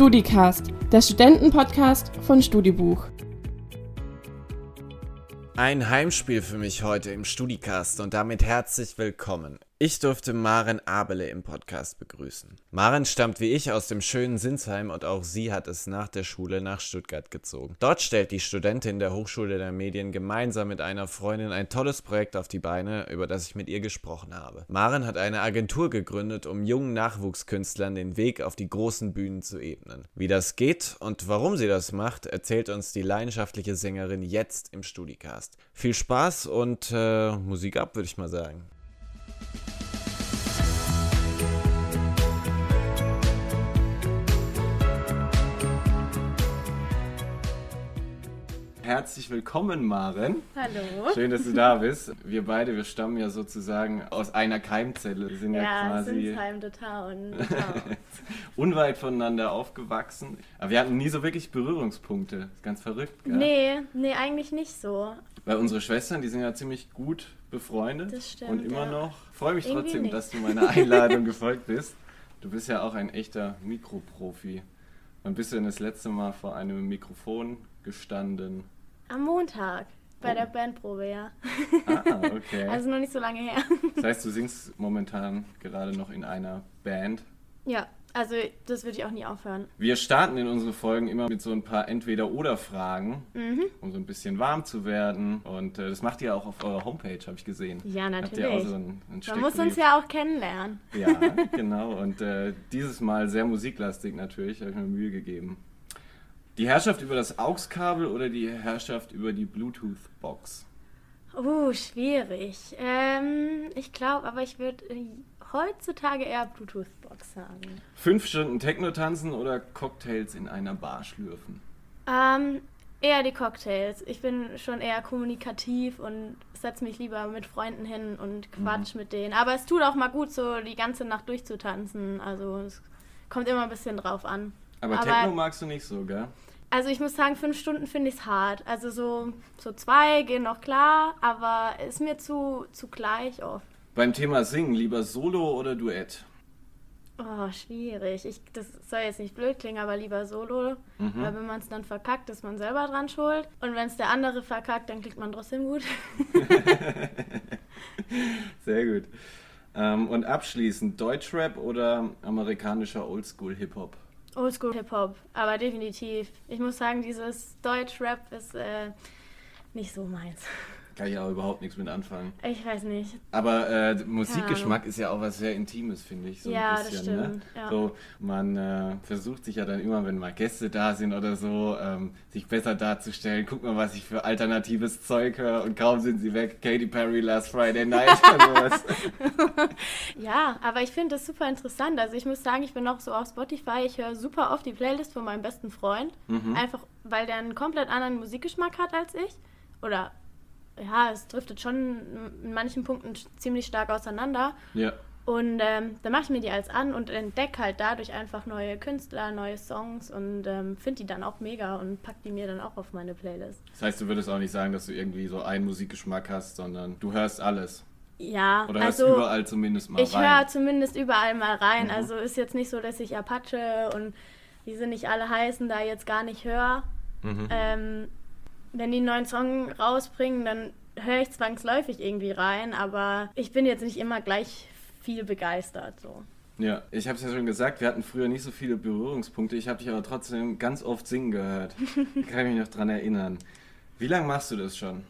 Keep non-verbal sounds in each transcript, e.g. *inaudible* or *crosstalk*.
StudiCast, der Studentenpodcast von Studibuch. Ein Heimspiel für mich heute im StudiCast und damit herzlich willkommen. Ich durfte Maren Abele im Podcast begrüßen. Maren stammt wie ich aus dem schönen Sinsheim und auch sie hat es nach der Schule nach Stuttgart gezogen. Dort stellt die Studentin der Hochschule der Medien gemeinsam mit einer Freundin ein tolles Projekt auf die Beine, über das ich mit ihr gesprochen habe. Maren hat eine Agentur gegründet, um jungen Nachwuchskünstlern den Weg auf die großen Bühnen zu ebnen. Wie das geht und warum sie das macht, erzählt uns die leidenschaftliche Sängerin jetzt im Studicast. Viel Spaß und äh, Musik ab, würde ich mal sagen. Herzlich willkommen, Maren. Hallo. Schön, dass du da bist. Wir beide, wir stammen ja sozusagen aus einer Keimzelle. Wir sind ja, Ja, quasi Sinsheim, the town. *laughs* Unweit voneinander aufgewachsen. Aber wir hatten nie so wirklich Berührungspunkte. Ist ganz verrückt, gell? nee, nee, eigentlich nicht so. Weil unsere Schwestern, die sind ja ziemlich gut befreundet. Das stimmt, Und immer ja. noch. Freue mich Irgendwie trotzdem, nicht. dass du meiner Einladung *laughs* gefolgt bist. Du bist ja auch ein echter Mikroprofi. Wann bist du denn das letzte Mal vor einem Mikrofon gestanden? Am Montag bei Oh. der Bandprobe, ja. Ah, okay. *laughs* Also noch nicht so lange her. Das heißt, du singst momentan gerade noch in einer Band. ja, also das würde ich auch nie aufhören. Wir starten in unsere Folgen immer mit so ein paar Entweder-Oder-Fragen, Mhm. um so ein bisschen warm zu werden. Und äh, das macht ihr auch auf eurer Homepage, habe ich gesehen. Ja, natürlich. so einen, einen Man muss uns ja auch kennenlernen. Ja, *laughs* genau. Und äh, dieses Mal sehr musiklastig natürlich, habe ich mir Mühe gegeben. Die Herrschaft über das AUX-Kabel oder die Herrschaft über die Bluetooth-Box? Uh, schwierig. Ähm, ich glaube, aber ich würde äh, heutzutage eher Bluetooth-Box sagen. Fünf Stunden Techno tanzen oder Cocktails in einer Bar schlürfen? Ähm, eher die Cocktails. Ich bin schon eher kommunikativ und setze mich lieber mit Freunden hin und quatsch mit denen. Aber es tut auch mal gut, so die ganze Nacht durchzutanzen. Also es kommt immer ein bisschen drauf an. Aber, Aber- Techno magst du nicht so, gell? Also ich muss sagen, fünf Stunden finde ich es hart. Also so, so zwei gehen noch klar, aber ist mir zu, zu gleich oft. Beim Thema Singen, lieber Solo oder Duett? Oh, schwierig. Ich, das soll jetzt nicht blöd klingen, aber lieber solo. Mhm. Weil wenn man es dann verkackt, ist man selber dran schuld. Und wenn es der andere verkackt, dann klingt man trotzdem gut. *laughs* Sehr gut. Ähm, und abschließend, Deutschrap oder amerikanischer Oldschool-Hip-Hop? Oldschool Hip-Hop, aber definitiv. Ich muss sagen, dieses Deutsch-Rap ist äh, nicht so meins. Kann ich auch überhaupt nichts mit anfangen. Ich weiß nicht. Aber äh, Musikgeschmack ist ja auch was sehr Intimes, finde ich. So Ja, ein das bisschen, Ne? stimmt, ja. So, man äh, versucht sich ja dann immer, wenn mal Gäste da sind oder so, ähm, sich besser darzustellen. Guck mal, was ich für alternatives Zeug höre und kaum sind sie weg. Katy Perry Last Friday Night und sowas. *laughs* Ja, aber ich finde das super interessant. Also ich muss sagen, ich bin auch so auf Spotify. Ich höre super oft die Playlist von meinem besten Freund. Mhm. Einfach, weil der einen komplett anderen Musikgeschmack hat als ich. Oder ja, es driftet schon in manchen Punkten ziemlich stark auseinander. ja. Und ähm, dann mache ich mir die als an und entdecke halt dadurch einfach neue Künstler, neue Songs und ähm, finde die dann auch mega und pack die mir dann auch auf meine Playlist. Das heißt, du würdest auch nicht sagen, dass du irgendwie so einen Musikgeschmack hast, sondern du hörst alles. Ja, Oder hörst also überall zumindest mal ich rein. höre zumindest überall mal rein. Mhm. Also ist jetzt nicht so, dass ich Apache und wie sie nicht alle heißen, da jetzt gar nicht höre. Mhm. Ähm, wenn die einen neuen Song rausbringen, dann höre ich zwangsläufig irgendwie rein, aber ich bin jetzt nicht immer gleich viel begeistert. So. Ja, ich habe es ja schon gesagt, wir hatten früher nicht so viele Berührungspunkte. Ich habe dich aber trotzdem ganz oft singen gehört. Kann ich mich noch dran erinnern. Wie lange machst du das schon?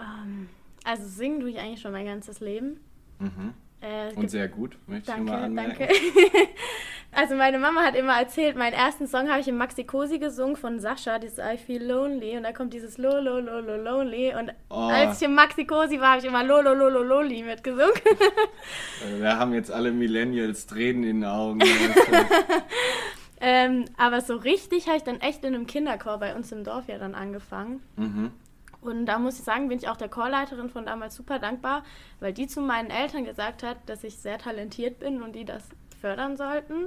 Ähm, also singen tue ich eigentlich schon mein ganzes Leben. Mhm. Äh, Und sehr gut, möchte ich danke, mal anmerken. danke. *laughs* also meine Mama hat immer erzählt, meinen ersten Song habe ich im Maxi Cosi gesungen von Sascha, dieses I Feel Lonely und da kommt dieses Lo Lo Lo Lo Lonely und Oh. als ich im Maxi Cosi war, habe ich immer Lo Lo Lo Lo Loli mitgesungen. Äh, *laughs* Wir haben jetzt alle Millennials Tränen in den Augen. *laughs* ähm, aber so richtig habe ich dann echt in einem Kinderchor bei uns im Dorf ja dann angefangen. mhm. Und da muss ich sagen, bin ich auch der Chorleiterin von damals super dankbar, weil die zu meinen Eltern gesagt hat, dass ich sehr talentiert bin und die das fördern sollten.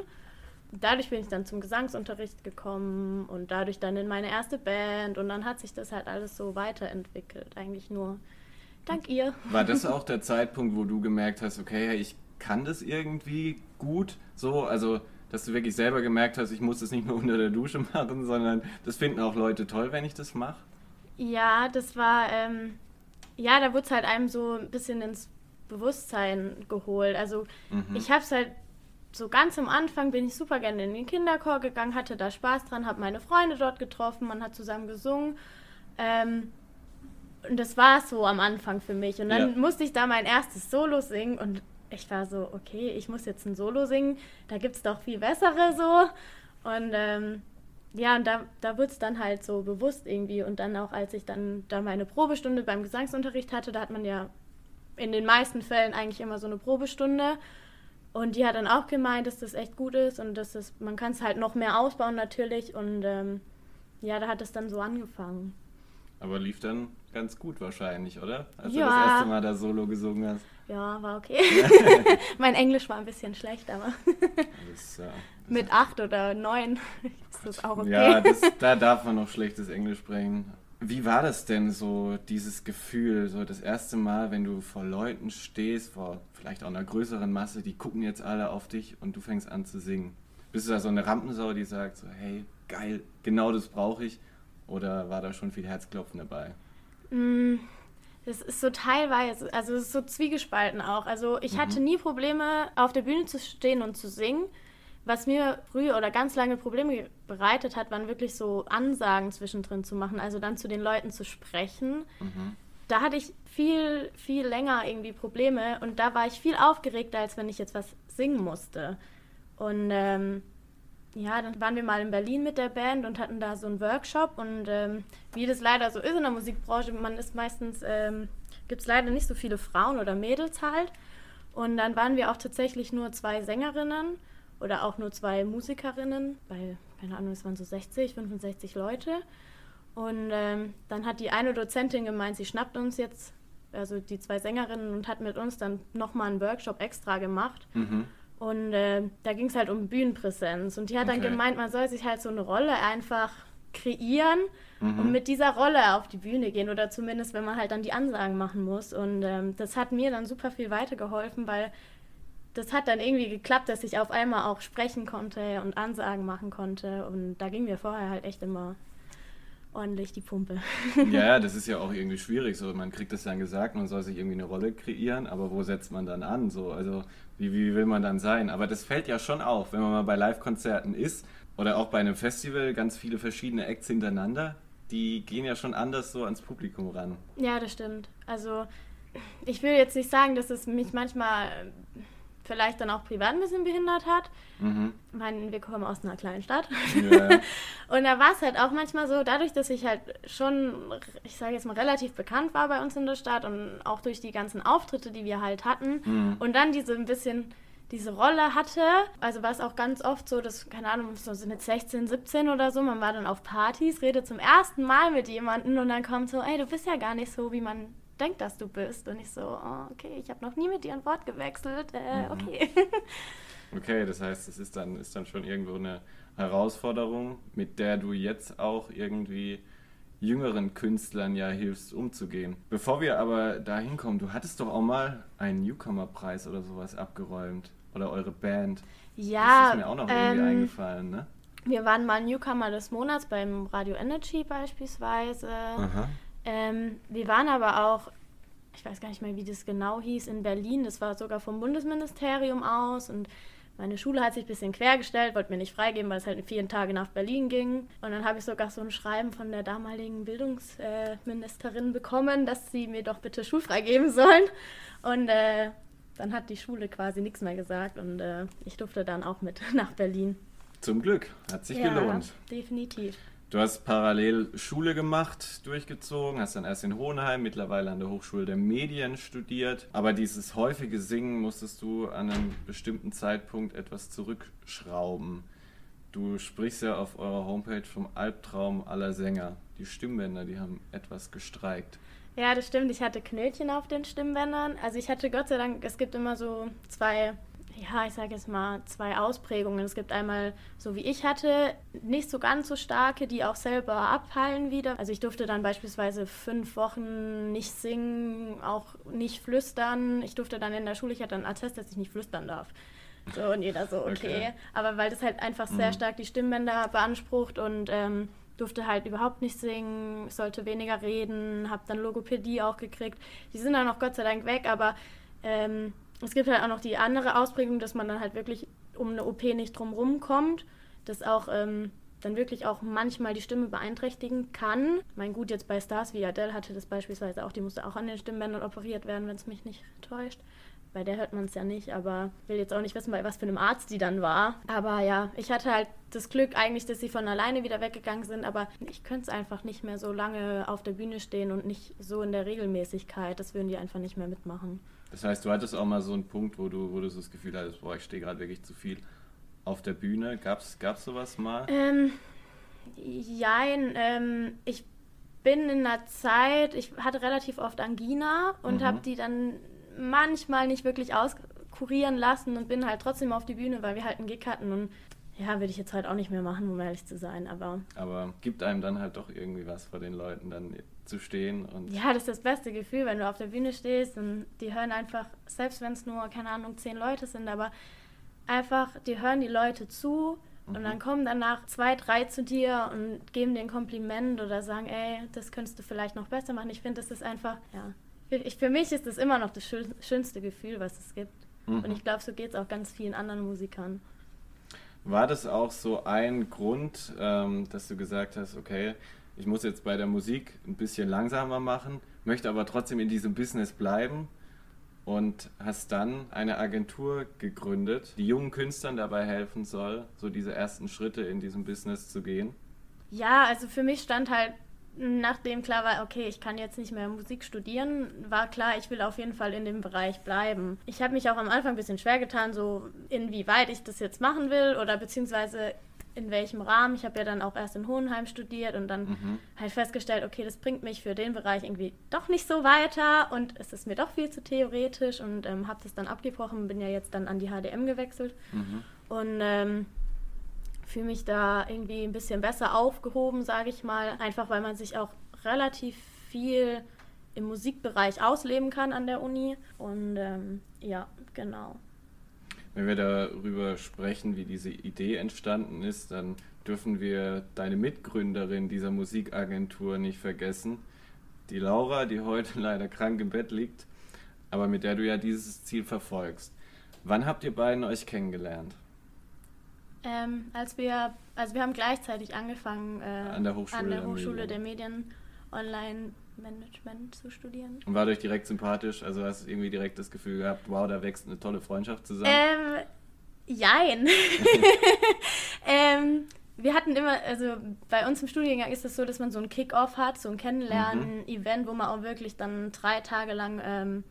Dadurch bin ich dann zum Gesangsunterricht gekommen und dadurch dann in meine erste Band und dann hat sich das halt alles so weiterentwickelt. Eigentlich nur dank ihr. War das *laughs* auch der Zeitpunkt, wo du gemerkt hast, okay, ich kann das irgendwie gut? So, also dass du wirklich selber gemerkt hast, ich muss es nicht nur unter der Dusche *laughs* machen, sondern das finden auch Leute toll, wenn ich das mache? Ja, das war, ähm, ja, da wurde es halt einem so ein bisschen ins Bewusstsein geholt. Also mhm. ich habe es halt so ganz am Anfang bin ich super gerne in den Kinderchor gegangen, hatte da Spaß dran, habe meine Freunde dort getroffen, man hat zusammen gesungen. Ähm, und das war es so am Anfang für mich. Und dann ja. musste ich da mein erstes Solo singen und ich war so, okay, ich muss jetzt ein Solo singen, da gibt es doch viel bessere so. Und ähm, ja, und da, da wurde es dann halt so bewusst irgendwie. Und dann auch, als ich dann da meine Probestunde beim Gesangsunterricht hatte, da hat man ja in den meisten Fällen eigentlich immer so eine Probestunde. Und die hat dann auch gemeint, dass das echt gut ist und dass das, man kann es halt noch mehr ausbauen natürlich. Und ähm, ja, da hat es dann so angefangen. Aber lief dann ganz gut wahrscheinlich, oder? Als ja. du das erste Mal da Solo gesungen hast. Ja, war okay. *laughs* *laughs* mein Englisch war ein bisschen schlecht, aber *laughs* das, ja, mit acht oder neun ist das auch okay. Ja, das, da darf man noch schlechtes Englisch sprechen. Wie war das denn so, dieses Gefühl, so das erste Mal, wenn du vor Leuten stehst, vor vielleicht auch einer größeren Masse, die gucken jetzt alle auf dich und du fängst an zu singen? Bist du da so eine Rampensau, die sagt so, hey, geil, genau das brauche ich? Oder war da schon viel Herzklopfen dabei? Mm, das ist so teilweise, also es ist so zwiegespalten auch. Also ich mhm. hatte nie Probleme, auf der Bühne zu stehen und zu singen. Was mir früher oder ganz lange Probleme bereitet hat, waren wirklich so Ansagen zwischendrin zu machen, also dann zu den Leuten zu sprechen. Mhm. Da hatte ich viel, viel länger irgendwie Probleme und da war ich viel aufgeregter, als wenn ich jetzt was singen musste. Und ähm, ja, dann waren wir mal in Berlin mit der Band und hatten da so einen Workshop und ähm, wie das leider so ist in der Musikbranche, man ist meistens, ähm, gibt es leider nicht so viele Frauen oder Mädels halt. Und dann waren wir auch tatsächlich nur zwei Sängerinnen oder auch nur zwei Musikerinnen, weil, keine Ahnung, es waren so 60, 65 Leute. Und ähm, dann hat die eine Dozentin gemeint, sie schnappt uns jetzt, also die zwei Sängerinnen, und hat mit uns dann nochmal einen Workshop extra gemacht. Mhm. Und äh, da ging es halt um Bühnenpräsenz. Und die hat okay. dann gemeint, man soll sich halt so eine Rolle einfach kreieren mhm. und mit dieser Rolle auf die Bühne gehen oder zumindest, wenn man halt dann die Ansagen machen muss. Und ähm, das hat mir dann super viel weitergeholfen, weil das hat dann irgendwie geklappt, dass ich auf einmal auch sprechen konnte und Ansagen machen konnte. Und da ging mir vorher halt echt immer ordentlich die Pumpe. Ja, *laughs* das ist ja auch irgendwie schwierig. So, man kriegt das dann gesagt, man soll sich irgendwie eine Rolle kreieren, aber wo setzt man dann an? So, also wie, wie will man dann sein? Aber das fällt ja schon auf, wenn man mal bei Live-Konzerten ist oder auch bei einem Festival, ganz viele verschiedene Acts hintereinander, die gehen ja schon anders so ans Publikum ran. Ja, das stimmt. Also ich will jetzt nicht sagen, dass es mich manchmal vielleicht dann auch privat ein bisschen behindert hat. Mhm. Ich meine, wir kommen aus einer kleinen Stadt. Ja. *laughs* und da war es halt auch manchmal so, dadurch, dass ich halt schon, ich sage jetzt mal, relativ bekannt war bei uns in der Stadt und auch durch die ganzen Auftritte, die wir halt hatten mhm. und dann diese ein bisschen diese Rolle hatte. Also war es auch ganz oft so, dass, keine Ahnung, so mit 16, 17 oder so, man war dann auf Partys, redet zum ersten Mal mit jemandem und dann kommt so, ey, du bist ja gar nicht so, wie man denkt, dass du bist. Und ich so, oh, okay, ich habe noch nie mit dir ein Wort gewechselt. Äh, mhm. okay. *laughs* okay, das heißt, es ist dann, ist dann schon irgendwo eine Herausforderung, mit der du jetzt auch irgendwie jüngeren Künstlern ja hilfst, umzugehen. Bevor wir aber da hinkommen, du hattest doch auch mal einen Newcomer-Preis oder sowas abgeräumt. Oder eure Band. Ja. Das ist mir auch noch irgendwie ähm, eingefallen, ne? Wir waren mal Newcomer des Monats beim Radio Energy beispielsweise. Ähm, wir waren aber auch, ich weiß gar nicht mehr, wie das genau hieß, in Berlin. Das war sogar vom Bundesministerium aus und meine Schule hat sich ein bisschen quergestellt, wollte mir nicht freigeben, weil es halt vier Tage nach Berlin ging. Und dann habe ich sogar so ein Schreiben von der damaligen Bildungsministerin bekommen, dass sie mir doch bitte schulfrei geben sollen. Und äh, dann hat die Schule quasi nichts mehr gesagt und äh, ich durfte dann auch mit *laughs* nach Berlin. Zum Glück, hat sich ja, gelohnt. Definitiv. Du hast parallel Schule gemacht, durchgezogen, hast dann erst in Hohenheim, mittlerweile an der Hochschule der Medien studiert. Aber dieses häufige Singen musstest du an einem bestimmten Zeitpunkt etwas zurückschrauben. Du sprichst ja auf eurer Homepage vom Albtraum aller Sänger. Die Stimmbänder, die haben etwas gestreikt. Ja, das stimmt. Ich hatte Knötchen auf den Stimmbändern. Also ich hatte Gott sei Dank, es gibt immer so zwei ja, ich sage jetzt mal zwei Ausprägungen. Es gibt einmal, so wie ich hatte, nicht so ganz so starke, die auch selber abheilen wieder. Also ich durfte dann beispielsweise fünf Wochen nicht singen, auch nicht flüstern. Ich durfte dann in der Schule, ich hatte einen Attest, dass ich nicht flüstern darf. So, und jeder so, okay. okay. Aber weil das halt einfach sehr mhm. stark die Stimmbänder beansprucht und ähm, durfte halt überhaupt nicht singen, sollte weniger reden, habe dann Logopädie auch gekriegt. Die sind dann auch Gott sei Dank weg, aber ähm, es gibt halt auch noch die andere Ausprägung, dass man dann halt wirklich um eine OP nicht drumherum kommt, dass auch ähm, dann wirklich auch manchmal die Stimme beeinträchtigen kann. Mein gut, jetzt bei Stars wie Adele hatte das beispielsweise auch, die musste auch an den Stimmbändern operiert werden, wenn es mich nicht täuscht. Bei der hört man es ja nicht, aber will jetzt auch nicht wissen, bei was für einem Arzt die dann war. Aber ja, ich hatte halt das Glück eigentlich, dass sie von alleine wieder weggegangen sind, aber ich könnte es einfach nicht mehr so lange auf der Bühne stehen und nicht so in der Regelmäßigkeit. Das würden die einfach nicht mehr mitmachen. Das heißt, du hattest auch mal so einen Punkt, wo du, wo du so das Gefühl hattest, boah, ich stehe gerade wirklich zu viel auf der Bühne. Gab es sowas mal? Ähm, jein, ähm, ich bin in einer Zeit, ich hatte relativ oft Angina und mhm. habe die dann manchmal nicht wirklich auskurieren lassen und bin halt trotzdem auf die Bühne, weil wir halt einen Gig hatten und ja, würde ich jetzt halt auch nicht mehr machen, um ehrlich zu sein, aber... Aber gibt einem dann halt doch irgendwie was vor den Leuten dann zu stehen und... Ja, das ist das beste Gefühl, wenn du auf der Bühne stehst und die hören einfach, selbst wenn es nur, keine Ahnung, zehn Leute sind, aber einfach, die hören die Leute zu und dann mhm. kommen danach zwei, drei zu dir und geben dir ein Kompliment oder sagen, ey, das könntest du vielleicht noch besser machen. Ich finde, das ist einfach, ja, ich, für mich ist das immer noch das schönste Gefühl, was es gibt. Mhm. Und ich glaube, so geht es auch ganz vielen anderen Musikern. War das auch so ein Grund, ähm, dass du gesagt hast, okay, ich muss jetzt bei der Musik ein bisschen langsamer machen, möchte aber trotzdem in diesem Business bleiben und hast dann eine Agentur gegründet, die jungen Künstlern dabei helfen soll, so diese ersten Schritte in diesem Business zu gehen? Ja, also für mich stand halt nachdem klar war, okay, ich kann jetzt nicht mehr Musik studieren, war klar, ich will auf jeden Fall in dem Bereich bleiben. Ich habe mich auch am Anfang ein bisschen schwer getan, so inwieweit ich das jetzt machen will oder beziehungsweise in welchem Rahmen. Ich habe ja dann auch erst in Hohenheim studiert und dann mhm. halt festgestellt, okay, das bringt mich für den Bereich irgendwie doch nicht so weiter und es ist mir doch viel zu theoretisch und ähm, habe das dann abgebrochen, bin ja jetzt dann an die HDM gewechselt mhm. und ähm, fühle mich da irgendwie ein bisschen besser aufgehoben, sage ich mal, einfach weil man sich auch relativ viel im Musikbereich ausleben kann an der Uni. Und ähm, ja, genau. Wenn wir darüber sprechen, wie diese Idee entstanden ist, dann dürfen wir deine Mitgründerin dieser Musikagentur nicht vergessen. Die Laura, die heute *laughs* leider krank im Bett liegt, aber mit der du ja dieses Ziel verfolgst. Wann habt ihr beiden euch kennengelernt? Ähm, als wir, also wir haben gleichzeitig angefangen, äh, an der Hochschule, an der, Hochschule der, Medien. der Medien Online-Management zu studieren. Und war euch direkt sympathisch? Also hast du irgendwie direkt das Gefühl gehabt, wow, da wächst eine tolle Freundschaft zusammen? Ähm, jein. *laughs* ähm, wir hatten immer, also bei uns im Studiengang ist es das so, dass man so ein Kick-Off hat, so ein Kennenlernen-Event, mhm. wo man auch wirklich dann drei Tage lang ähm,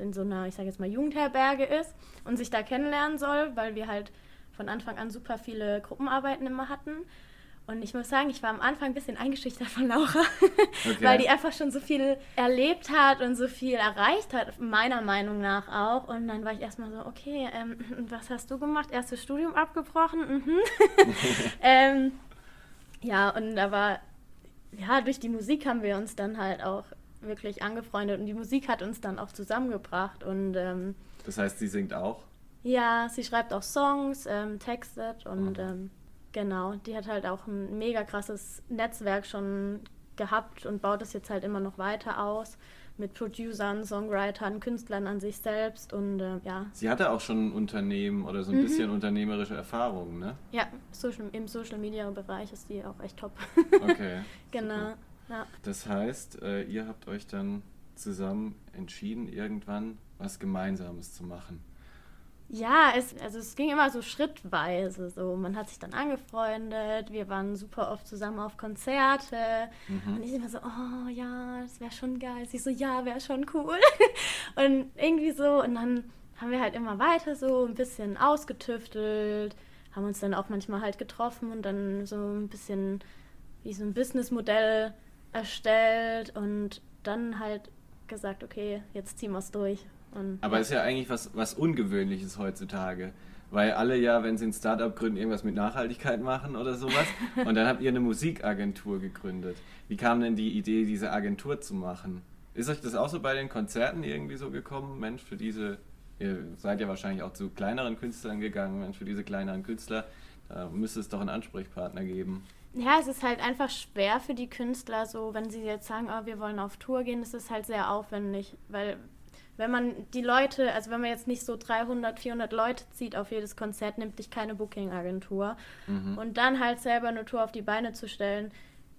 in so einer, ich sage jetzt mal, Jugendherberge ist und sich da kennenlernen soll, weil wir halt von Anfang an super viele Gruppenarbeiten immer hatten. Und ich muss sagen, ich war am Anfang ein bisschen eingeschüchtert von Laura, *laughs* okay. weil die einfach schon so viel erlebt hat und so viel erreicht hat, meiner Meinung nach auch. Und dann war ich erstmal so, okay, ähm, *laughs* was hast du gemacht? Erstes Studium abgebrochen? Mhm. *laughs* ähm, ja, und aber, ja, durch die Musik haben wir uns dann halt auch wirklich angefreundet und die Musik hat uns dann auch zusammengebracht. Und, ähm, das heißt, sie singt auch? Ja, sie schreibt auch Songs, ähm, textet und mhm. Genau, die hat halt auch ein mega krasses Netzwerk schon gehabt und baut es jetzt halt immer noch weiter aus mit Producern, Songwritern, Künstlern an sich selbst und äh, ja. Sie hatte auch schon ein Unternehmen oder so ein mhm. bisschen unternehmerische Erfahrungen, ne? Ja, Social, im Social Media Bereich ist die auch echt top. Okay. *laughs* genau. Ja. Das heißt, äh, ihr habt euch dann zusammen entschieden, irgendwann was Gemeinsames zu machen. Ja, es, also es ging immer so schrittweise. So. Man hat sich dann angefreundet, wir waren super oft zusammen auf Konzerte. Mhm. Und ich immer so, oh ja, das wäre schon geil. Sie so, ja, wäre schon cool. *laughs* und irgendwie so, und dann haben wir halt immer weiter so ein bisschen ausgetüftelt, haben uns dann auch manchmal halt getroffen und dann so ein bisschen wie so ein Businessmodell erstellt und dann halt gesagt, okay, jetzt ziehen wir es durch. Und, Aber es ist ja eigentlich was, was Ungewöhnliches heutzutage. Weil alle ja, wenn sie ein Startup gründen, irgendwas mit Nachhaltigkeit machen oder sowas. *laughs* und dann habt ihr eine Musikagentur gegründet. Wie kam denn die Idee, diese Agentur zu machen? Ist euch das auch so bei den Konzerten irgendwie so gekommen? Mensch, für diese ihr seid ja wahrscheinlich auch zu kleineren Künstlern gegangen. Mensch, für diese kleineren Künstler da müsste es doch einen Ansprechpartner geben. Ja, es ist halt einfach schwer für die Künstler, so wenn sie jetzt sagen, oh, wir wollen auf Tour gehen, ist halt sehr aufwendig, weil wenn man die Leute, also wenn man jetzt nicht so 300, 400 Leute zieht auf jedes Konzert, nimmt dich keine Booking-Agentur. Mhm. Und dann halt selber eine Tour auf die Beine zu stellen,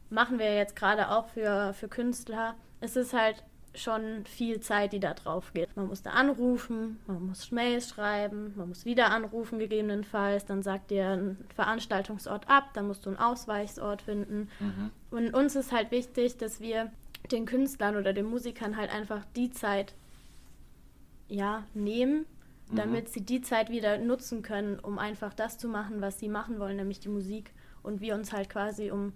machen wir jetzt gerade auch für, für Künstler. Es ist halt schon viel Zeit, die da drauf geht. Man muss da anrufen, man muss Mails schreiben, man muss wieder anrufen gegebenenfalls, dann sagt dir ein Veranstaltungsort ab, dann musst du einen Ausweichsort finden. Mhm. Und uns ist halt wichtig, dass wir den Künstlern oder den Musikern halt einfach die Zeit ja, nehmen, mhm. damit mhm. sie die Zeit wieder nutzen können, um einfach das zu machen, was sie machen wollen, nämlich die Musik. Und wir uns halt quasi um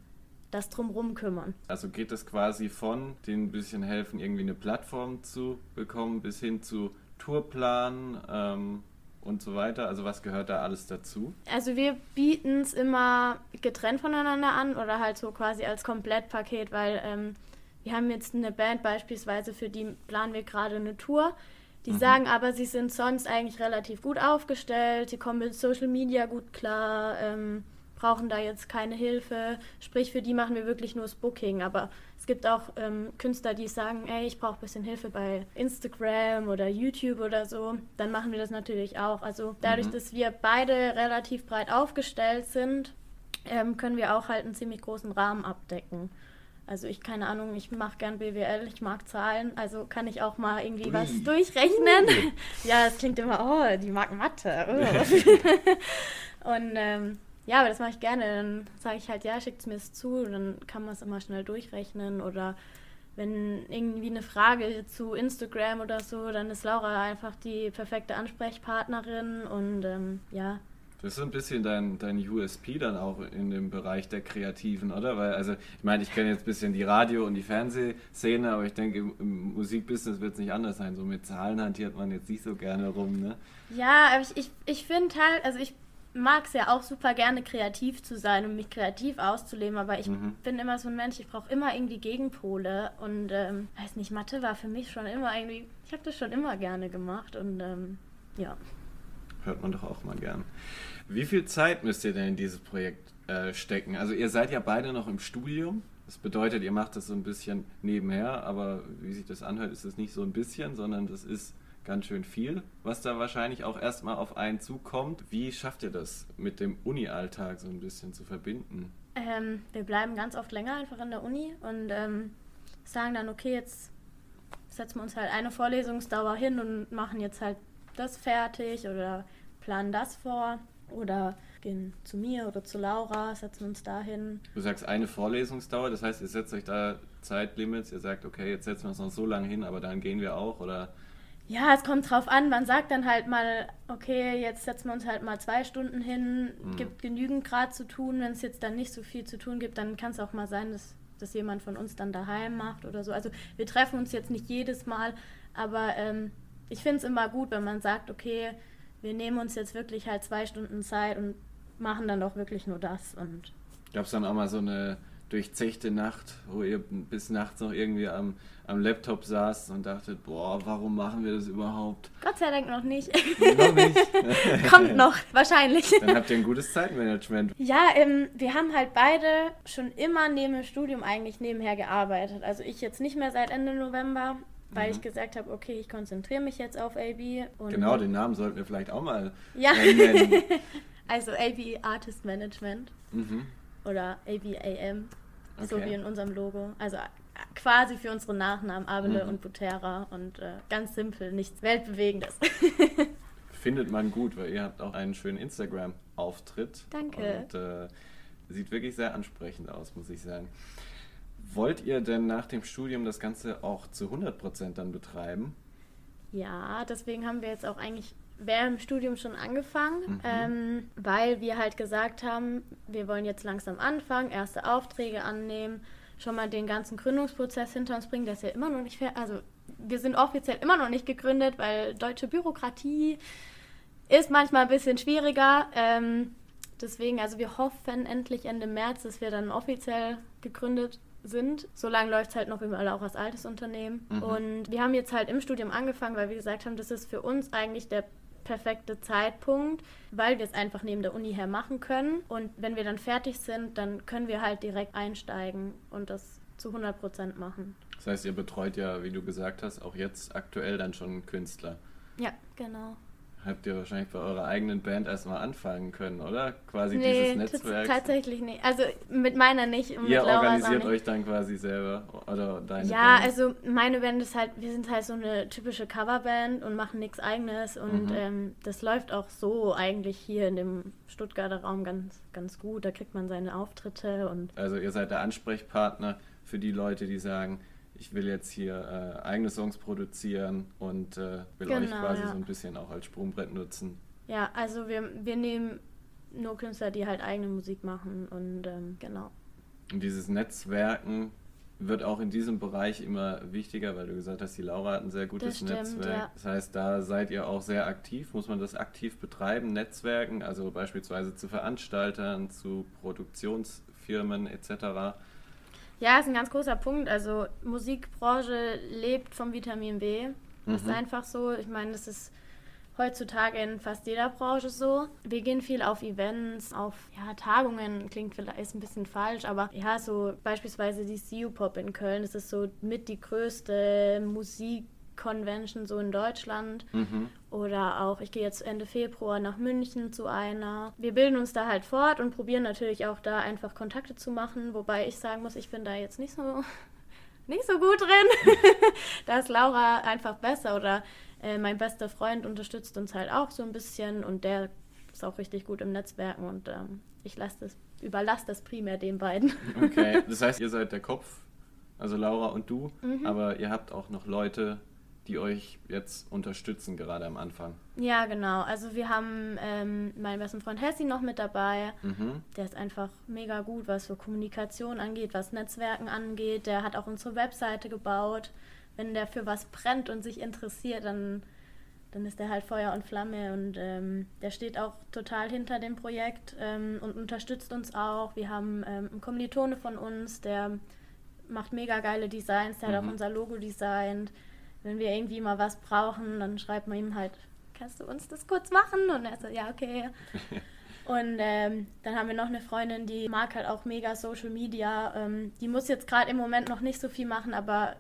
das drumherum kümmern. Also geht es quasi von denen ein bisschen helfen, irgendwie eine Plattform zu bekommen, bis hin zu Tourplan ähm, und so weiter. Also was gehört da alles dazu? Also wir bieten es immer getrennt voneinander an oder halt so quasi als Komplettpaket, weil ähm, wir haben jetzt eine Band beispielsweise, für die planen wir gerade eine Tour. Die mhm. sagen aber, sie sind sonst eigentlich relativ gut aufgestellt, sie kommen mit Social Media gut klar, ähm, brauchen da jetzt keine Hilfe. Sprich, für die machen wir wirklich nur das Booking. Aber es gibt auch ähm, Künstler, die sagen, ey, ich brauche ein bisschen Hilfe bei Instagram oder YouTube oder so. Dann machen wir das natürlich auch. Also dadurch, mhm. dass wir beide relativ breit aufgestellt sind, ähm, können wir auch halt einen ziemlich großen Rahmen abdecken. Also ich, keine Ahnung, ich mache gern BWL, ich mag Zahlen, also kann ich auch mal irgendwie Ui. was durchrechnen. *laughs* ja, es klingt immer, oh, die mag Mathe. *laughs* Oh. *laughs* Und ähm, ja, aber das mache ich gerne. Dann sage ich halt, ja, schickt es mir es zu, dann kann man es immer schnell durchrechnen. Oder wenn irgendwie eine Frage zu Instagram oder so, dann ist Laura einfach die perfekte Ansprechpartnerin und ähm, ja, das ist so ein bisschen dein, dein USP dann auch in dem Bereich der Kreativen, oder? Weil, also, ich meine, ich kenne jetzt ein bisschen die Radio- und die Fernsehszene, aber ich denke, im, im Musikbusiness wird es nicht anders sein. So mit Zahlen hantiert man jetzt nicht so gerne rum, ne? Ja, aber ich, ich, ich finde halt, also ich mag es ja auch super gerne, kreativ zu sein und mich kreativ auszuleben, aber ich mhm. bin immer so ein Mensch, ich brauche immer irgendwie Gegenpole und, ähm, weiß nicht, Mathe war für mich schon immer irgendwie, ich habe das schon immer gerne gemacht und, ähm, ja hört man doch auch mal gern. Wie viel Zeit müsst ihr denn in dieses Projekt äh, stecken? Also ihr seid ja beide noch im Studium. Das bedeutet, ihr macht das so ein bisschen nebenher, aber wie sich das anhört, ist es nicht so ein bisschen, sondern das ist ganz schön viel, was da wahrscheinlich auch erstmal auf einen zukommt. Wie schafft ihr das mit dem Uni-Alltag so ein bisschen zu verbinden? Ähm, wir bleiben ganz oft länger einfach in der Uni und ähm, sagen dann, okay, jetzt setzen wir uns halt eine Vorlesungsdauer hin und machen jetzt halt das fertig oder planen das vor oder gehen zu mir oder zu Laura, setzen uns da hin. Du sagst eine Vorlesungsdauer, das heißt, ihr setzt euch da Zeitlimits, ihr sagt, okay, jetzt setzen wir uns noch so lange hin, aber dann gehen wir auch oder? Ja, es kommt drauf an. Man sagt dann halt mal, okay, jetzt setzen wir uns halt mal zwei Stunden hin, mhm. gibt genügend gerade zu tun. Wenn es jetzt dann nicht so viel zu tun gibt, dann kann es auch mal sein, dass das jemand von uns dann daheim macht oder so. Also wir treffen uns jetzt nicht jedes Mal, aber ähm, ich finde es immer gut, wenn man sagt, okay, wir nehmen uns jetzt wirklich halt zwei Stunden Zeit und machen dann doch wirklich nur das. Und Gab es dann auch mal so eine durchzechte Nacht, wo ihr bis nachts noch irgendwie am, am Laptop saßt und dachtet, boah, warum machen wir das überhaupt? Gott sei Dank noch nicht. noch nicht? *laughs* Kommt noch, wahrscheinlich. Dann habt ihr ein gutes Zeitmanagement. Ja, ähm, wir haben halt beide schon immer neben dem Studium eigentlich nebenher gearbeitet. Also ich jetzt nicht mehr seit Ende November, weil mhm. ich gesagt habe, okay, ich konzentriere mich jetzt auf AB. genau, den Namen sollten wir vielleicht auch mal ja. nennen. *laughs* also AB Artist Management mhm. oder ABAM, okay. so wie in unserem Logo. Also quasi für unsere Nachnamen Abele mhm. und Butera und äh, ganz simpel, nichts Weltbewegendes. *laughs* Findet man gut, weil ihr habt auch einen schönen Instagram-Auftritt. Danke. Und äh, sieht wirklich sehr ansprechend aus, muss ich sagen. Wollt ihr denn nach dem Studium das Ganze auch zu 100% dann betreiben? Ja, deswegen haben wir jetzt auch eigentlich während dem Studium schon angefangen, mhm. ähm, weil wir halt gesagt haben, wir wollen jetzt langsam anfangen, erste Aufträge annehmen, schon mal den ganzen Gründungsprozess hinter uns bringen, der ist ja immer noch nicht fertig. Also wir sind offiziell immer noch nicht gegründet, weil deutsche Bürokratie ist manchmal ein bisschen schwieriger. Ähm, deswegen, also wir hoffen endlich Ende März, dass wir dann offiziell gegründet sind. Solange läuft es halt noch über Laura's altes Unternehmen. Mhm. Und wir haben jetzt halt im Studium angefangen, weil wir gesagt haben, das ist für uns eigentlich der perfekte Zeitpunkt, weil wir es einfach neben der Uni her machen können. Und wenn wir dann fertig sind, dann können wir halt direkt einsteigen und das zu 100 Prozent machen. Das heißt, ihr betreut ja, wie du gesagt hast, auch jetzt aktuell dann schon Künstler. Ja, genau habt ihr wahrscheinlich bei eurer eigenen Band erstmal anfangen können, oder? Quasi nee, dieses Netzwerk. Tatsächlich nicht. Also mit meiner nicht. Und ihr organisiert euch dann quasi selber oder deine Ja, Band? also meine Band ist halt, wir sind halt so eine typische Coverband und machen nichts eigenes und mhm. ähm, das läuft auch so eigentlich hier in dem Stuttgarter Raum ganz, ganz gut. Da kriegt man seine Auftritte und. Also ihr seid der Ansprechpartner für die Leute, die sagen, ich will jetzt hier äh, eigene Songs produzieren und äh, will genau, euch quasi ja. so ein bisschen auch als Sprungbrett nutzen. Ja, also wir, wir nehmen nur Künstler, die halt eigene Musik machen und ähm, genau. Und dieses Netzwerken wird auch in diesem Bereich immer wichtiger, weil du gesagt hast, die Laura hat ein sehr gutes stimmt, Netzwerk. Ja. Das heißt, da seid ihr auch sehr aktiv. Muss man das aktiv betreiben, Netzwerken, also beispielsweise zu Veranstaltern, zu Produktionsfirmen etc. Ja, ist ein ganz großer Punkt. Also Musikbranche lebt vom Vitamin B. Das mhm. ist einfach so. Ich meine, das ist heutzutage in fast jeder Branche so. Wir gehen viel auf Events, auf ja, Tagungen, klingt vielleicht ein bisschen falsch, aber ja, so beispielsweise die CU Pop in Köln, das ist so mit die größte Musik Convention so in Deutschland. Mhm. Oder auch, ich gehe jetzt Ende Februar nach München zu einer. Wir bilden uns da halt fort und probieren natürlich auch da einfach Kontakte zu machen, wobei ich sagen muss, ich bin da jetzt nicht so, *laughs* nicht so gut drin. *laughs* da ist Laura einfach besser oder äh, mein bester Freund unterstützt uns halt auch so ein bisschen und der ist auch richtig gut im Netzwerken und ähm, ich lasse das, überlasse das primär den beiden. *laughs* Okay, das heißt, ihr seid der Kopf, also Laura und du, mhm. aber ihr habt auch noch Leute, die euch jetzt unterstützen, gerade am Anfang? Ja, genau. Also wir haben ähm, meinen besten Freund Hessi noch mit dabei. Mhm. Der ist einfach mega gut, was so Kommunikation angeht, was Netzwerken angeht. Der hat auch unsere Webseite gebaut. Wenn der für was brennt und sich interessiert, dann, dann ist der halt Feuer und Flamme. Und ähm, der steht auch total hinter dem Projekt ähm, und unterstützt uns auch. Wir haben ähm, einen Kommilitone von uns, der macht mega geile Designs, der mhm. hat auch mhm. unser Logo designt wenn wir irgendwie mal was brauchen, dann schreibt man ihm halt, kannst du uns das kurz machen? Und er so, ja, okay. *laughs* Und ähm, dann haben wir noch eine Freundin, die mag halt auch mega Social Media. Ähm, die muss jetzt gerade im Moment noch nicht so viel machen, aber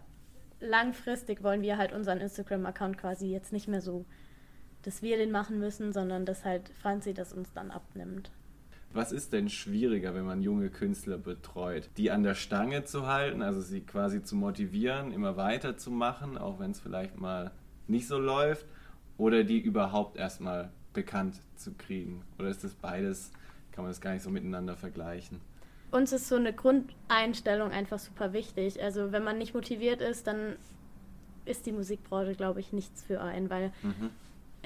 langfristig wollen wir halt unseren Instagram-Account quasi jetzt nicht mehr so, dass wir den machen müssen, sondern dass halt Franzi das uns dann abnimmt. Was ist denn schwieriger, wenn man junge Künstler betreut? Die an der Stange zu halten, also sie quasi zu motivieren, immer weiterzumachen, auch wenn es vielleicht mal nicht so läuft, oder die überhaupt erstmal bekannt zu kriegen? Oder ist das beides, kann man das gar nicht so miteinander vergleichen? Uns ist so eine Grundeinstellung einfach super wichtig. Also wenn man nicht motiviert ist, dann ist die Musikbranche, glaube ich, nichts für einen, weil mhm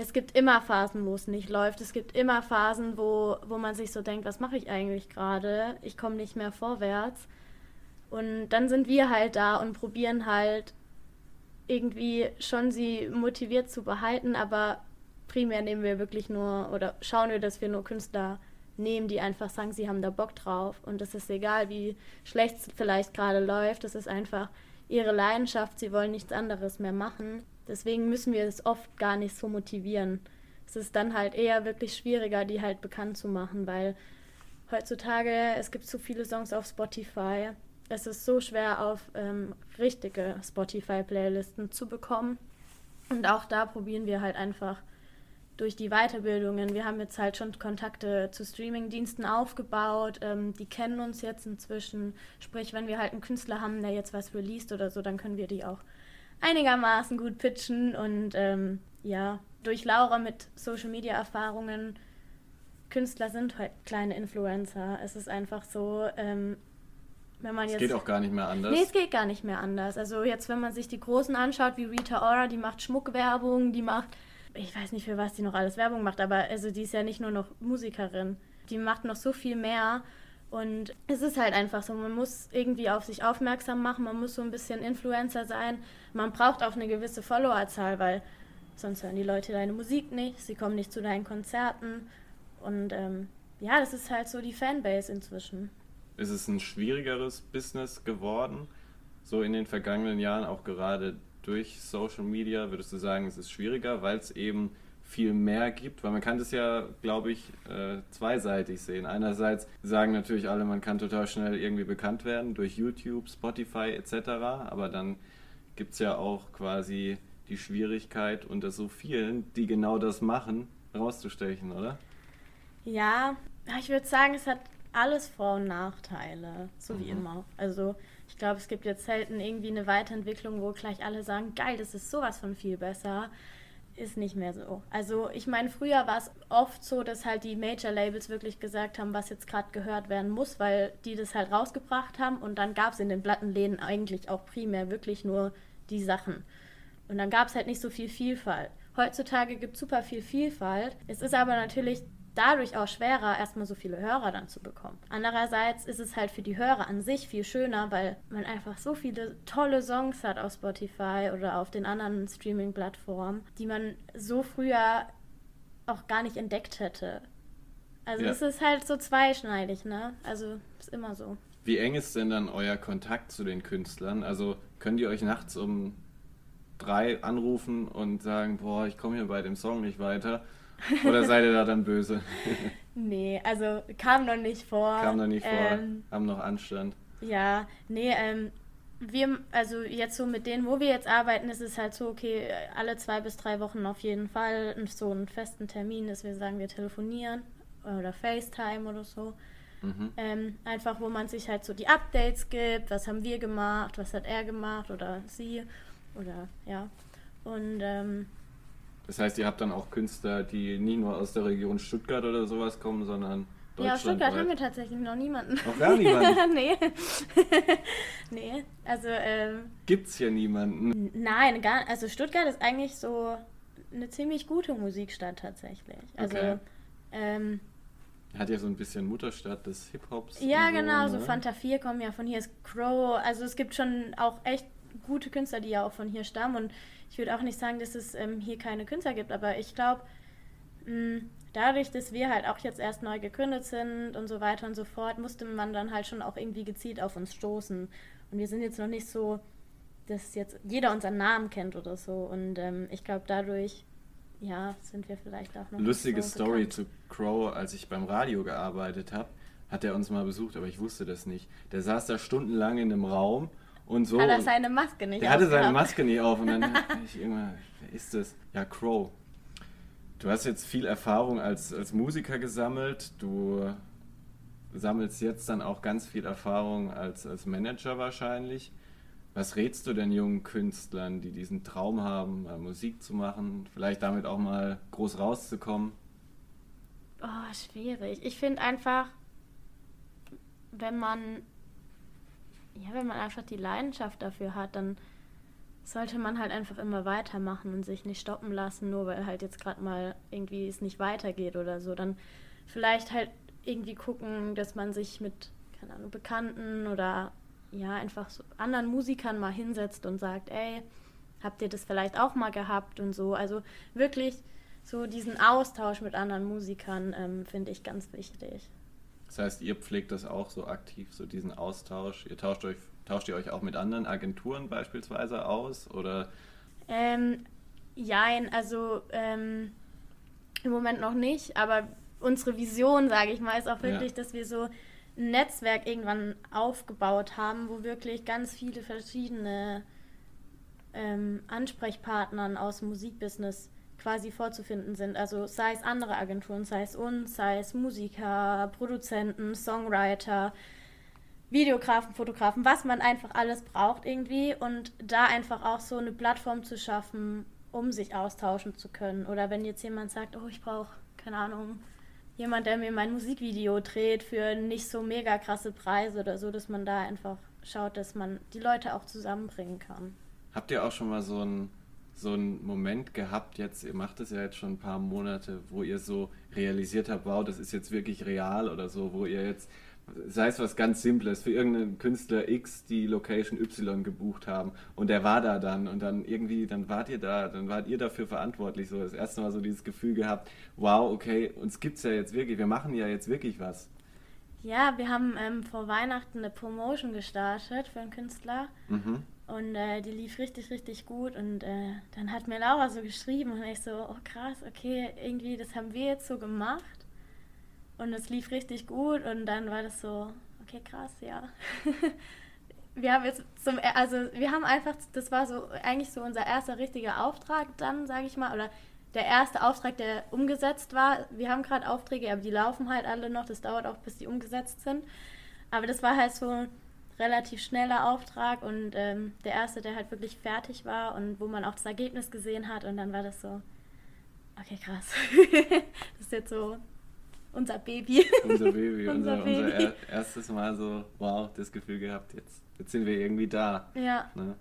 es gibt immer Phasen, wo es nicht läuft. Es gibt immer Phasen, wo, wo man sich so denkt, was mache ich eigentlich gerade? Ich komme nicht mehr vorwärts. Und dann sind wir halt da und probieren halt irgendwie schon sie motiviert zu behalten, aber primär nehmen wir wirklich nur oder schauen wir, dass wir nur Künstler nehmen, die einfach sagen, sie haben da Bock drauf. Und es ist egal, wie schlecht es vielleicht gerade läuft. Es ist einfach ihre Leidenschaft. Sie wollen nichts anderes mehr machen. Deswegen müssen wir es oft gar nicht so motivieren. Es ist dann halt eher wirklich schwieriger, die halt bekannt zu machen, weil heutzutage es gibt so viele Songs auf Spotify. Es ist so schwer, auf ähm, richtige Spotify-Playlisten zu bekommen. Und auch da probieren wir halt einfach durch die Weiterbildungen. Wir haben jetzt halt schon Kontakte zu Streamingdiensten aufgebaut. Ähm, die kennen uns jetzt inzwischen. Sprich, wenn wir halt einen Künstler haben, der jetzt was released oder so, dann können wir die auch einigermaßen gut pitchen und ähm, ja, durch Laura mit Social Media Erfahrungen, Künstler sind halt kleine Influencer. Es ist einfach so, ähm, wenn man es jetzt. Es geht auch gar nicht mehr anders. Nee, es geht gar nicht mehr anders. Also jetzt, wenn man sich die Großen anschaut, wie Rita Ora, die macht Schmuckwerbung, die macht, ich weiß nicht, für was die noch alles Werbung macht, aber also die ist ja nicht nur noch Musikerin. Die macht noch so viel mehr. Und es ist halt einfach so, man muss irgendwie auf sich aufmerksam machen, man muss so ein bisschen Influencer sein. Man braucht auch eine gewisse Followerzahl, weil sonst hören die Leute deine Musik nicht, sie kommen nicht zu deinen Konzerten. Und ähm, ja, das ist halt so die Fanbase inzwischen. ist es ein schwierigeres Business geworden, so in den vergangenen Jahren, auch gerade durch Social Media? Würdest du sagen, es ist schwieriger, weil es eben viel mehr gibt, weil man kann das ja, glaube ich, äh, zweiseitig sehen. Einerseits sagen natürlich alle, man kann total schnell irgendwie bekannt werden durch YouTube, Spotify etc., aber dann gibt es ja auch quasi die Schwierigkeit, unter so vielen, die genau das machen, rauszustechen, oder? Ja, ich würde sagen, es hat alles Vor- und Nachteile, so wie mhm. immer. Also ich glaube, es gibt jetzt selten irgendwie eine Weiterentwicklung, wo gleich alle sagen, geil, das ist sowas von viel besser. Ist nicht mehr so. Also ich meine, früher war es oft so, dass halt die Major-Labels wirklich gesagt haben, was jetzt gerade gehört werden muss, weil die das halt rausgebracht haben und dann gab es in den Plattenläden eigentlich auch primär wirklich nur die Sachen. Und dann gab es halt nicht so viel Vielfalt. Heutzutage gibt es super viel Vielfalt. Es ist aber natürlich dadurch auch schwerer, erstmal so viele Hörer dann zu bekommen. Andererseits ist es halt für die Hörer an sich viel schöner, weil man einfach so viele tolle Songs hat auf Spotify oder auf den anderen Streaming-Plattformen, die man so früher auch gar nicht entdeckt hätte. Also ja. es ist halt so zweischneidig, ne? Also ist immer so. Wie eng ist denn dann euer Kontakt zu den Künstlern? Also könnt ihr euch nachts um drei anrufen und sagen, boah, ich komme hier bei dem Song nicht weiter? Oder seid ihr da dann böse? *laughs* nee, also kam noch nicht vor. Kam noch nicht vor, ähm, haben noch Anstand. Ja, nee, ähm, wir, also jetzt so mit denen, wo wir jetzt arbeiten, ist es halt so, okay, alle zwei bis drei Wochen auf jeden Fall so einen festen Termin, dass wir sagen, wir telefonieren oder FaceTime oder so. Mhm. Ähm, einfach, wo man sich halt so die Updates gibt, was haben wir gemacht, was hat er gemacht oder sie oder ja. Und ähm, das heißt, ihr habt dann auch Künstler, die nie nur aus der Region Stuttgart oder sowas kommen, sondern ja, aus Stuttgart haben wir tatsächlich noch niemanden. Noch gar niemanden? *laughs* nee. *laughs* nee, also... Ähm, Gibt's hier niemanden? Nein, gar Also Stuttgart ist eigentlich so eine ziemlich gute Musikstadt tatsächlich. Also... Okay. Ähm, hat ja so ein bisschen Mutterstadt des Hip-Hops. Ja, so, genau, ne? so Fanta 4 kommen ja von hier, ist Crow. Also es gibt schon auch echt gute Künstler, die ja auch von hier stammen. Und ich würde auch nicht sagen, dass es ähm, hier keine Künstler gibt, aber ich glaube, mm, dadurch, dass wir halt auch jetzt erst neu gegründet sind und so weiter und so fort, musste man dann halt schon auch irgendwie gezielt auf uns stoßen. Und wir sind jetzt noch nicht so, dass jetzt jeder unseren Namen kennt oder so. Und ähm, ich glaube, dadurch, ja, sind wir vielleicht auch noch. Lustige so Story bekannt. zu Crow, als ich beim Radio gearbeitet habe, hat er uns mal besucht, aber ich wusste das nicht. Der saß da stundenlang in einem Raum und so. Hat er seine Maske nicht auf? Er hatte seine Maske nicht auf und dann *laughs* ich irgendwann, wer ist das? Ja, Crow. Du hast jetzt viel Erfahrung als, als Musiker gesammelt. Du sammelst jetzt dann auch ganz viel Erfahrung als, als Manager wahrscheinlich. Was rätst du denn jungen Künstlern, die diesen Traum haben, Musik zu machen, vielleicht damit auch mal groß rauszukommen? Oh, schwierig. Ich finde einfach, wenn man ja, wenn man einfach die Leidenschaft dafür hat, dann sollte man halt einfach immer weitermachen und sich nicht stoppen lassen, nur weil halt jetzt gerade mal irgendwie es nicht weitergeht oder so. Dann vielleicht halt irgendwie gucken, dass man sich mit, keine Ahnung, Bekannten oder ja, einfach so anderen Musikern mal hinsetzt und sagt, ey, habt ihr das vielleicht auch mal gehabt und so. Also wirklich so diesen Austausch mit anderen Musikern ähm, finde ich ganz wichtig. Das heißt, ihr pflegt das auch so aktiv, so diesen Austausch. Ihr tauscht euch, tauscht ihr euch auch mit anderen Agenturen beispielsweise aus oder? Ähm, jein, also ähm, im Moment noch nicht, aber unsere Vision, sage ich mal, ist auch wirklich, ja. dass wir so ein Netzwerk irgendwann aufgebaut haben, wo wirklich ganz viele verschiedene ähm, Ansprechpartnern aus dem Musikbusiness quasi vorzufinden sind. Also sei es andere Agenturen, sei es uns, sei es Musiker, Produzenten, Songwriter, Videografen, Fotografen, was man einfach alles braucht irgendwie und da einfach auch so eine Plattform zu schaffen, um sich austauschen zu können. Oder wenn jetzt jemand sagt, oh, ich brauche, keine Ahnung, jemand, der mir mein Musikvideo dreht für nicht so mega krasse Preise oder so, dass man da einfach schaut, dass man die Leute auch zusammenbringen kann. Habt ihr auch schon mal so ein so einen Moment gehabt, jetzt, ihr macht es ja jetzt schon ein paar Monate, wo ihr so realisiert habt, wow, das ist jetzt wirklich real oder so, wo ihr jetzt, sei es was ganz Simples, für irgendeinen Künstler X die Location Y gebucht haben und der war da dann und dann irgendwie, dann wart ihr da, dann wart ihr dafür verantwortlich, so das erste Mal so dieses Gefühl gehabt, wow, okay, uns gibt es ja jetzt wirklich, wir machen ja jetzt wirklich was. Ja, wir haben ähm, vor Weihnachten eine Promotion gestartet für einen Künstler. Mhm. Und äh, die lief richtig, richtig gut. Und äh, dann hat mir Laura so geschrieben und ich so, oh krass, okay, irgendwie, das haben wir jetzt so gemacht. Und es lief richtig gut. Und dann war das so, okay, krass, ja. *laughs* wir haben jetzt zum, also wir haben einfach, das war so eigentlich so unser erster richtiger Auftrag dann, sage ich mal, oder der erste Auftrag, der umgesetzt war. Wir haben gerade Aufträge, aber die laufen halt alle noch. Das dauert auch, bis die umgesetzt sind. Aber das war halt so relativ schneller Auftrag und ähm, der erste, der halt wirklich fertig war und wo man auch das Ergebnis gesehen hat. Und dann war das so, okay, krass. *laughs* das ist jetzt so unser Baby. Unser Baby, *laughs* unser, unser, Baby. unser erstes Mal so, wow, das Gefühl gehabt, jetzt, jetzt sind wir irgendwie da. Ja. Ne?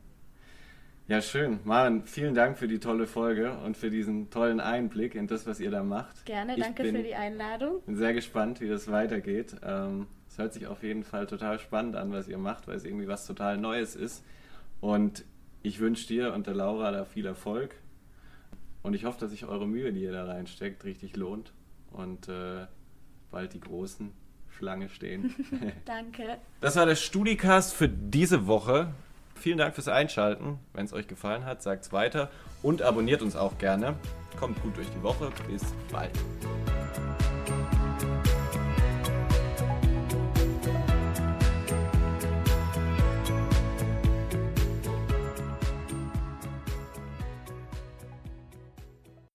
Ja, schön. Maren, vielen Dank für die tolle Folge und für diesen tollen Einblick in das, was ihr da macht. Gerne, ich danke bin, für die Einladung. Bin sehr gespannt, wie das weitergeht. Ähm, hört sich auf jeden Fall total spannend an, was ihr macht, weil es irgendwie was total Neues ist. Und ich wünsche dir und der Laura da viel Erfolg. Und ich hoffe, dass sich eure Mühe, die ihr da reinsteckt, richtig lohnt. Und äh, bald die großen Schlange stehen. *laughs* *laughs* Danke. Das war der Studicast für diese Woche. Vielen Dank fürs Einschalten. Wenn es euch gefallen hat, sagt es weiter und abonniert uns auch gerne. Kommt gut durch die Woche. Bis bald.